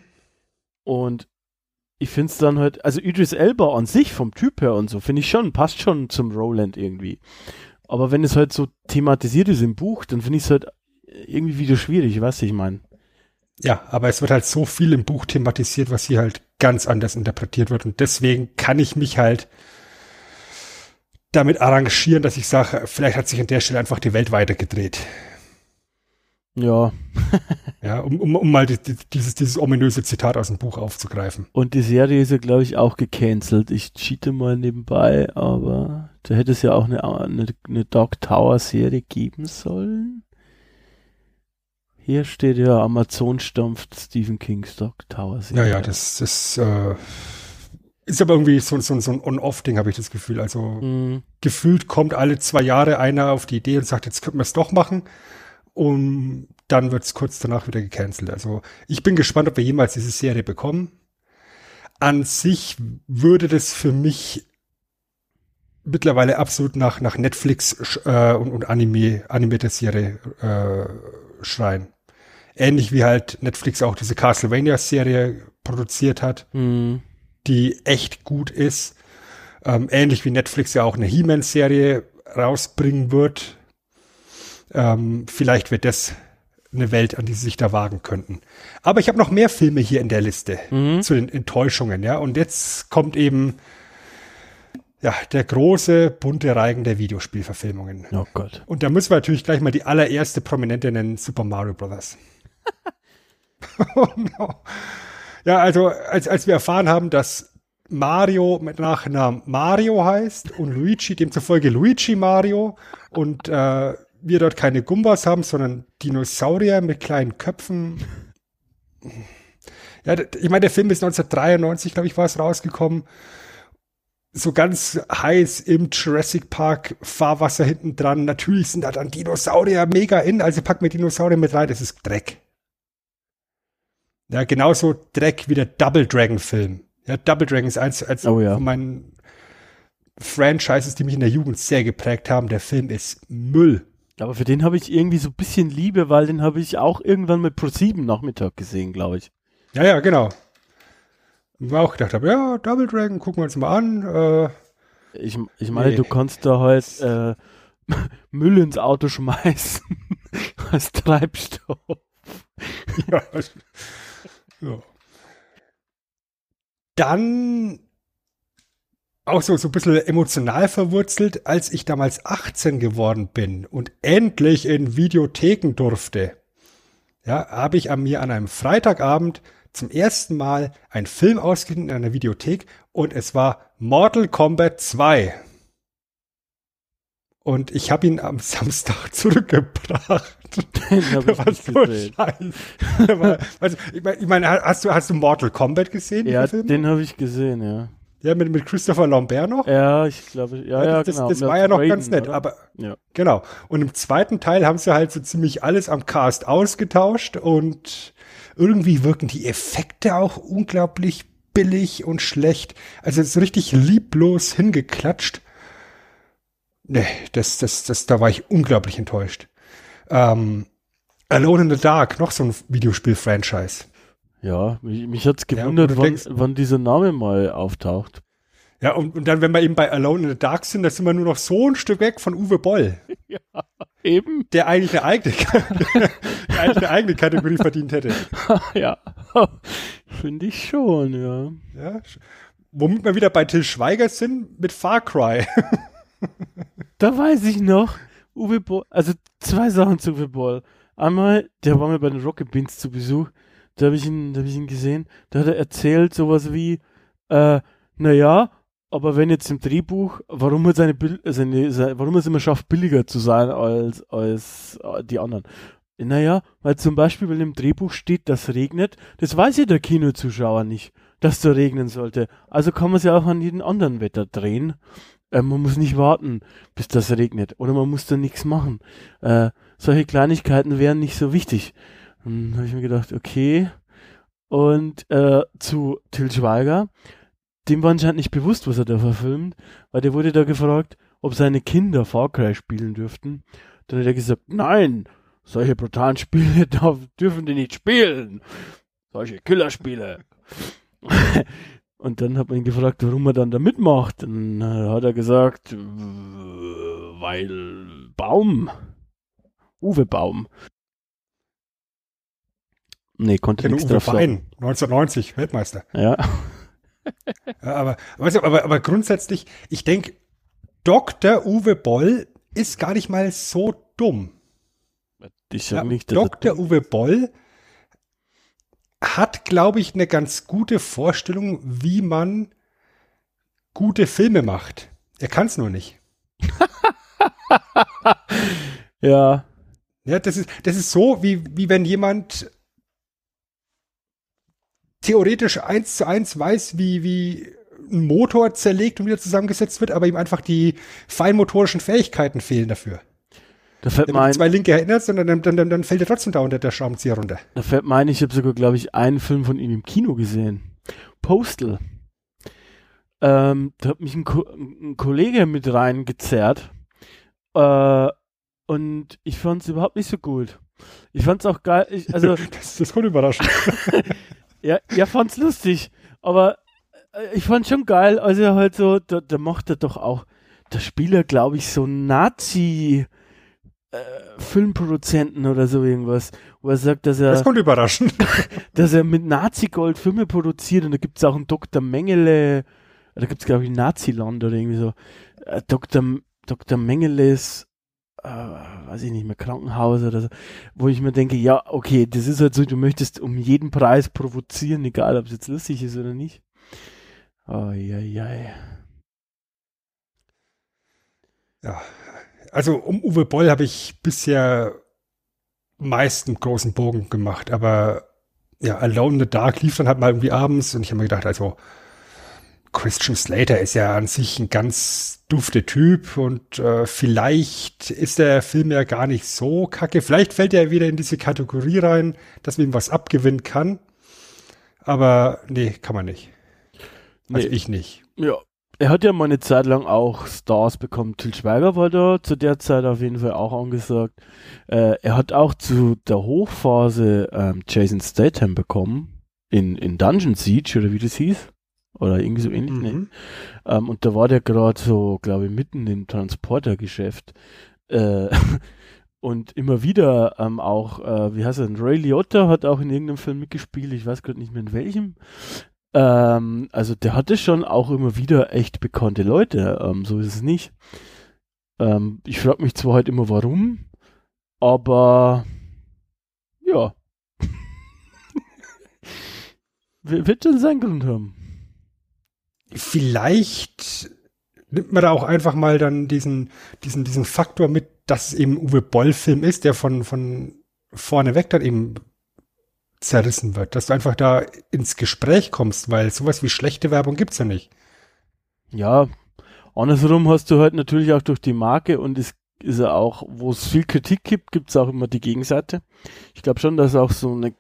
Und ich finde es dann halt, also Idris Elba an sich vom Typ her und so, finde ich schon, passt schon zum Roland irgendwie. Aber wenn es halt so thematisiert ist im Buch, dann finde ich es halt irgendwie wieder schwierig, weißt du, ich meine. Ja, aber es wird halt so viel im Buch thematisiert, was hier halt ganz anders interpretiert wird. Und deswegen kann ich mich halt damit arrangieren, dass ich sage, vielleicht hat sich an der Stelle einfach die Welt weitergedreht. Ja, Ja, um, um, um mal die, die, dieses, dieses ominöse Zitat aus dem Buch aufzugreifen. und die Serie ist ja, glaube ich, auch gecancelt. Ich cheate mal nebenbei, aber da hätte es ja auch eine, eine, eine Dark Tower Serie geben sollen. Hier steht ja, Amazon stampft Stephen King's Dog Towers. Ja, ja, das, das äh, ist aber irgendwie so, so, so ein On-Off-Ding, habe ich das Gefühl. Also Mhm. gefühlt kommt alle zwei Jahre einer auf die Idee und sagt, jetzt könnten wir es doch machen. Und dann wird es kurz danach wieder gecancelt. Also ich bin gespannt, ob wir jemals diese Serie bekommen. An sich würde das für mich mittlerweile absolut nach, nach Netflix äh, und, und Anime, animierte Serie äh, schreien. Ähnlich wie halt Netflix auch diese Castlevania-Serie produziert hat Mhm. die echt gut ist. Ähm, ähnlich wie Netflix ja auch eine He-Man-Serie rausbringen wird. Ähm, vielleicht wird das eine Welt, an die sie sich da wagen könnten. Aber ich habe noch mehr Filme hier in der Liste Mhm. zu den Enttäuschungen, ja. Und jetzt kommt eben ja der große bunte Reigen der Videospielverfilmungen. Oh Gott. Und da müssen wir natürlich gleich mal die allererste Prominente nennen, Super Mario Brothers. oh no. Ja, also als, als wir erfahren haben, dass Mario mit Nachnamen Mario heißt und Luigi demzufolge Luigi Mario und äh, wir dort keine Gumbas haben, sondern Dinosaurier mit kleinen Köpfen. Ja, ich meine, der Film ist 1993, glaube ich, war es rausgekommen. So ganz heiß im Jurassic Park Fahrwasser hinten dran. Natürlich sind da dann Dinosaurier mega in, also pack mir Dinosaurier mit rein, das ist Dreck. Ja, genauso Dreck wie der Double Dragon Film. Ja, Double Dragon ist eins, eins Oh ja. von meinen Franchises, die mich in der Jugend sehr geprägt haben. Der Film ist Müll. Aber für den habe ich irgendwie so ein bisschen Liebe, weil den habe ich auch irgendwann mit Pro7 Nachmittag gesehen, glaube ich. Ja, ja, genau. Und wir auch gedacht haben, ja, Double Dragon, gucken wir uns mal an. Äh, Ich, ich meine, Nee. du kannst da halt äh, Müll ins Auto schmeißen als Treibstoff. ja. ja. Dann auch so, so ein bisschen emotional verwurzelt, als ich damals 18 geworden bin und endlich in Videotheken durfte. Ja, habe ich an mir an einem Freitagabend zum ersten Mal einen Film ausgeliehen in einer Videothek und es war Mortal Kombat 2. Und ich habe ihn am Samstag zurückgebracht. Der ich war so gesehen. scheiße. Also, ich meine, ich mein, hast du, hast du Mortal Kombat gesehen? Ja, den habe ich gesehen, ja. Ja, mit, mit Christopher Lambert noch? Ja, ich glaube, ja, ja, das, genau. das Mit war ja noch Raiden, ganz nett, oder? aber Ja. genau. Und im zweiten Teil haben sie halt so ziemlich alles am Cast ausgetauscht und irgendwie wirken die Effekte auch unglaublich billig und schlecht. Also so richtig lieblos hingeklatscht. Nee, das, das, das, da war ich unglaublich enttäuscht. Ähm, Alone in the Dark, noch so ein Videospiel-Franchise. Ja, mich, mich hat's Ja, gewundert, und du wann, denkst- wann dieser Name mal auftaucht. Ja, und, und dann, wenn wir eben bei Alone in the Dark sind, da sind wir nur noch so ein Stück weg von Uwe Boll, Eben? der eigentlich eine eigene, der eigentlich eine eigene Kategorie verdient hätte. ja. Finde ich schon, ja. Ja, womit wir wieder bei Till Schweiger sind mit Far Cry. Da weiß ich noch, Uwe Boll, also zwei Sachen zu Uwe Boll. Einmal, der war mir bei den Rocket Beans zu Besuch, da habe ich ihn, da habe ich ihn gesehen, da hat er erzählt sowas wie, äh, naja, aber wenn jetzt im Drehbuch, warum er seine, Bil- seine, seine warum es immer schafft, billiger zu sein als, als äh, die anderen. Naja, weil zum Beispiel, wenn im Drehbuch steht, dass regnet, das weiß ja der Kinozuschauer nicht, dass da regnen sollte. Also kann man es ja auch an jedem anderen Wetter drehen. Äh, man muss nicht warten, bis das regnet. Oder man muss da nichts machen. Äh, solche Kleinigkeiten wären nicht so wichtig. Dann habe ich mir gedacht, okay. Und äh, zu Till Schweiger, dem war anscheinend nicht bewusst, was er da verfilmt, weil der wurde da gefragt, ob seine Kinder Far Cry spielen dürften. Dann hat er gesagt, nein, solche brutalen Spiele darf, dürfen die nicht spielen. Solche Killerspiele. Und dann hat man ihn gefragt, warum er dann da mitmacht. Dann hat er gesagt, weil Baum. Uwe Baum. Nee, konnte nichts drauf. Verein, 1990, Weltmeister. Ja. Ja, aber, weißt du, aber, aber grundsätzlich, ich denke, Dr. Uwe Boll ist gar nicht mal so dumm. Ich Ja, sag nicht, dass Dr. Uwe Boll hat, glaube ich, eine ganz gute Vorstellung, wie man gute Filme macht. Er kann es nur nicht. Ja, Ja, das ist, das ist so, wie, wie wenn jemand theoretisch eins zu eins weiß, wie, wie ein Motor zerlegt und wieder zusammengesetzt wird, aber ihm einfach die feinmotorischen Fähigkeiten fehlen dafür. Da fällt Wenn du zwei Linke erinnerst, dann, dann, dann, dann fällt er trotzdem da unter der Schraubenzieher runter. da fällt mir ein, ich habe sogar, glaube ich, einen Film von ihm im Kino gesehen. Postal. Ähm, da hat mich ein, Ko ein Kollege mit reingezerrt. Äh, und ich fand es überhaupt nicht so gut. Ich fand es auch geil. Ich, also, Das, das kommt überraschend. ja, ja, fand's lustig. Aber äh, ich fand schon geil, als er halt so, da, da macht er doch auch, der Spieler, glaube ich, so Nazi äh, Filmproduzenten oder so irgendwas, wo er sagt, dass er, Das kommt überraschend. dass er mit Nazi-Gold Filme produziert und da gibt's auch einen Dr. Mengele, da gibt's glaube ich Naziland oder irgendwie so, äh, Dr. Dr. Mengeles, äh, weiß ich nicht mehr, Krankenhaus oder so, wo ich mir denke, ja, okay, das ist halt so, du möchtest um jeden Preis provozieren, egal ob es jetzt lustig ist oder nicht. Oh, ja, ja. Ja. Also um Uwe Boll habe ich bisher meist einen großen Bogen gemacht, aber ja, Alone in the Dark lief dann halt mal irgendwie abends und ich habe mir gedacht, also Christian Slater ist ja an sich ein ganz dufte Typ und äh, vielleicht ist der Film ja gar nicht so kacke. Vielleicht fällt er wieder in diese Kategorie rein, dass man ihm was abgewinnen kann. Aber nee, kann man nicht. Also Nee. ich nicht. Ja. Er hat ja mal eine Zeit lang auch Stars bekommen. Till Schweiger war da zu der Zeit auf jeden Fall auch angesagt. Äh, er hat auch zu der Hochphase ähm, Jason Statham bekommen. In, in Dungeon Siege oder wie das hieß. Oder irgendwie so ähnlich. Ne? Mhm. Ähm, und da war der gerade so, glaube ich, mitten im Transportergeschäft. Äh, und immer wieder ähm, auch, äh, wie heißt er denn, Ray Liotta hat auch in irgendeinem Film mitgespielt, ich weiß gerade nicht mehr in welchem. Ähm, also der hatte schon auch immer wieder echt bekannte Leute, ähm, so ist es nicht. Ähm, ich frage mich zwar halt immer warum, aber ja. Wird schon seinen Grund haben. Vielleicht nimmt man da auch einfach mal dann diesen, diesen, diesen Faktor mit, dass es eben Uwe Boll-Film ist, der von, von vorne weg dann eben zerrissen wird, dass du einfach da ins Gespräch kommst, weil sowas wie schlechte Werbung gibt's ja nicht. Ja, andersrum hast du halt natürlich auch durch die Marke und es ist ja auch, wo es viel Kritik gibt, gibt es auch immer die Gegenseite. Ich glaube schon, dass auch so eine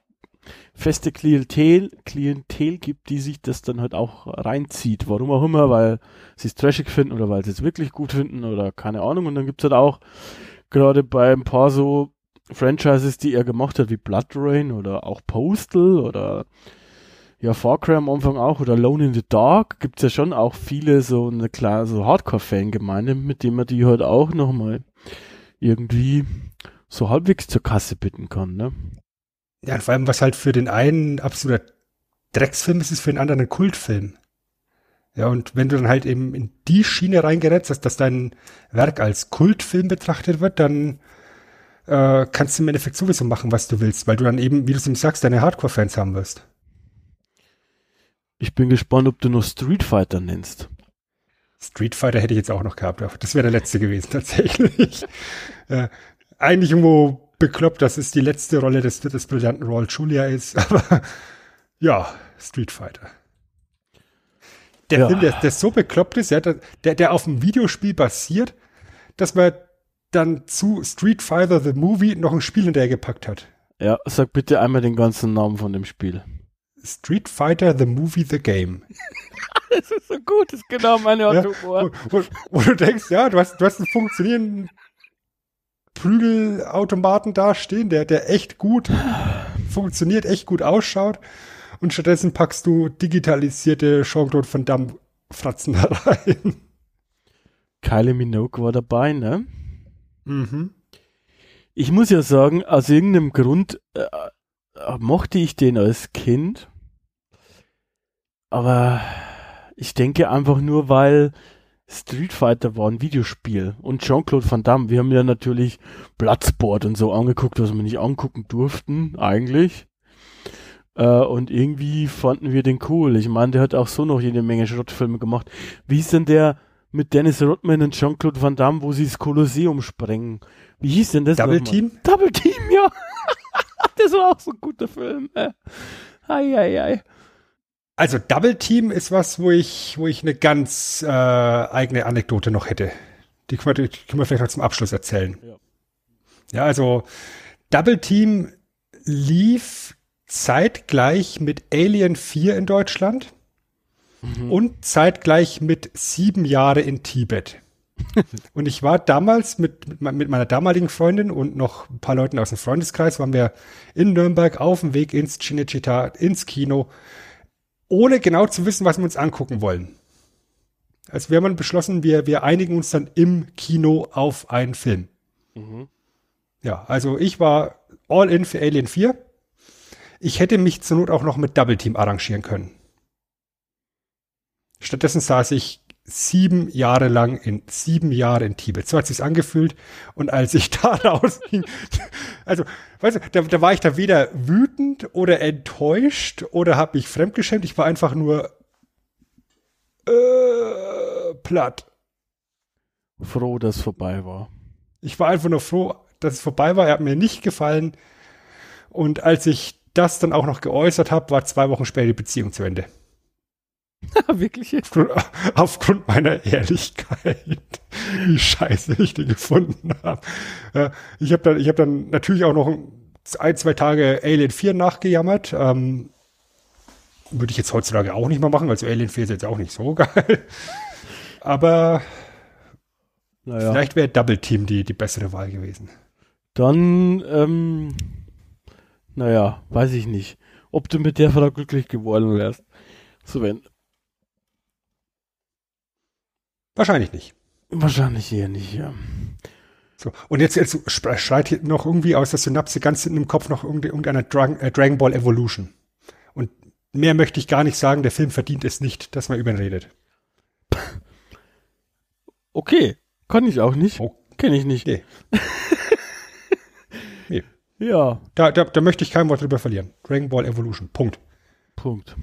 feste Klientel, Klientel gibt, die sich das dann halt auch reinzieht. Warum auch immer, weil sie es trashig finden oder weil sie es wirklich gut finden oder keine Ahnung. Und dann gibt es halt auch gerade bei ein paar so Franchises, die er gemacht hat, wie Blood Rain oder auch Postal oder ja, Far Cry am Anfang auch oder Alone in the Dark gibt's ja schon auch viele so eine klare so Hardcore-Fangemeinde, mit dem man die halt auch nochmal irgendwie so halbwegs zur Kasse bitten kann, ne? Ja, und vor allem, was halt für den einen absoluter Drecksfilm ist, ist für den anderen ein Kultfilm. Ja, und wenn du dann halt eben in die Schiene reingerätst, dass, dass dein Werk als Kultfilm betrachtet wird, dann äh, kannst du im Endeffekt sowieso machen, was du willst, weil du dann eben, wie du es ihm sagst, deine Hardcore-Fans haben wirst. Ich bin gespannt, ob du noch Street Fighter nennst. Street Fighter hätte ich jetzt auch noch gehabt, aber das wäre der letzte gewesen tatsächlich. äh, eigentlich irgendwo bekloppt, dass es die letzte Rolle des, des brillanten Raul Julia ist, aber ja, Street Fighter. Der Ja. Film, der, der so bekloppt ist, ja, der, der auf einem Videospiel basiert, dass man dann zu Street Fighter the Movie noch ein Spiel hinterher gepackt hat. Ja, sag bitte einmal den ganzen Namen von dem Spiel. Street Fighter the Movie the Game. Das ist so gut, das ist genau meine Ja, Art Humor. wo, wo, wo du denkst, ja, du hast, du hast einen funktionierenden Prügelautomaten dastehen, der, der echt gut funktioniert, echt gut ausschaut. Und stattdessen packst du digitalisierte Jean-Claude Van Damme Fratzen da rein. Kylie Minogue war dabei, ne? Mhm. Ich muss ja sagen, aus irgendeinem Grund äh, äh, mochte ich den als Kind. Aber ich denke einfach nur, weil Street Fighter war ein Videospiel und Jean-Claude Van Damme. Wir haben ja natürlich Bloodsport und so angeguckt, was wir nicht angucken durften, eigentlich. Äh, und irgendwie fanden wir den cool. Ich meine, der hat auch so noch jede Menge Schrottfilme gemacht. Wie ist denn der mit Dennis Rodman und Jean-Claude Van Damme, wo sie das Kolosseum sprengen. Wie hieß denn das? Double? Team? Double Team, ja. das war auch so ein guter Film. Äh. Ei, ei, ei. Also Double Team ist was, wo ich, wo ich eine ganz äh, eigene Anekdote noch hätte. Die können wir, die können wir vielleicht noch zum Abschluss erzählen. Ja. Ja, also Double Team lief zeitgleich mit Alien 4 in Deutschland und zeitgleich mit sieben Jahre in Tibet. und ich war damals mit, mit meiner damaligen Freundin und noch ein paar Leuten aus dem Freundeskreis, waren wir in Nürnberg auf dem Weg ins Cinecittà, ins Kino, ohne genau zu wissen, was wir uns angucken wollen. Also wir haben dann beschlossen, wir, wir einigen uns dann im Kino auf einen Film. Ja, also ich war all in für Alien 4. Ich hätte mich zur Not auch noch mit Double Team arrangieren können. Stattdessen saß ich sieben Jahre lang in sieben Jahre in Tibet. So hat sich's angefühlt. Und als ich da rausging, also, weißt du, da, da war ich da weder wütend oder enttäuscht oder habe mich fremdgeschämt. Ich war einfach nur äh, platt. Froh, dass es vorbei war. Ich war einfach nur froh, dass es vorbei war. Er hat mir nicht gefallen. Und als ich das dann auch noch geäußert habe, war zwei Wochen später die Beziehung zu Ende. Wirklich jetzt? Aufgrund- Aufgrund meiner Ehrlichkeit, wie scheiße ich den gefunden habe. Ich habe dann, ich hab dann natürlich auch noch ein, zwei Tage Alien 4 nachgejammert. Ähm, würde ich jetzt heutzutage auch nicht mehr machen, also Alien 4 ist jetzt auch nicht so geil. Aber Naja. vielleicht wäre Double Team die, die bessere Wahl gewesen. Dann, ähm, naja, weiß ich nicht, ob du mit der Frau glücklich geworden wärst. Sven, Wahrscheinlich nicht. wahrscheinlich eher nicht, ja. So. Und jetzt, jetzt schreit hier noch irgendwie aus der Synapse ganz hinten im Kopf noch irgende- irgendeiner Dragon, äh, Dragon Ball Evolution. Und mehr möchte ich gar nicht sagen, der Film verdient es nicht, dass man über ihn redet. Okay, kann ich auch nicht. Oh. Kenne ich nicht. Nee. Nee. Ja, Da, da, da möchte ich kein Wort drüber verlieren. Dragon Ball Evolution. Punkt. Punkt.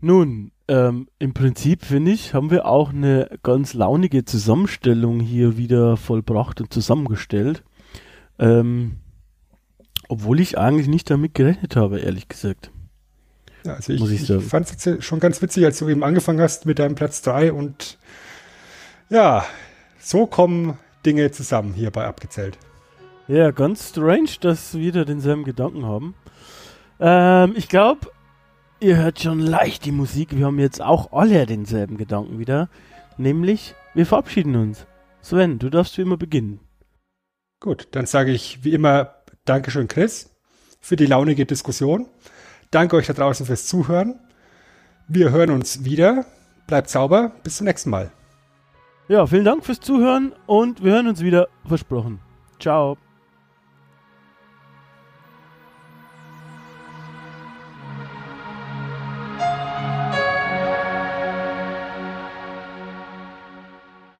Nun, ähm, im Prinzip finde ich, haben wir auch eine ganz launige Zusammenstellung hier wieder vollbracht und zusammengestellt. Ähm, obwohl ich eigentlich nicht damit gerechnet habe, ehrlich gesagt. Ja, also ich, ich ich, fand es jetzt schon ganz witzig, als du eben angefangen hast mit deinem Platz 3 und ja, so kommen Dinge zusammen hier bei Abgezählt. Ja, ganz strange, dass wir da denselben Gedanken haben. Ähm, ich glaube, ihr hört schon leicht die Musik. Wir haben jetzt auch alle denselben Gedanken wieder. Nämlich, wir verabschieden uns. Sven, du darfst wie immer beginnen. Gut, dann sage ich wie immer Dankeschön, Chris, für die launige Diskussion. Danke euch da draußen fürs Zuhören. Wir hören uns wieder. Bleibt sauber. Bis zum nächsten Mal. Ja, vielen Dank fürs Zuhören und wir hören uns wieder. Versprochen. Ciao.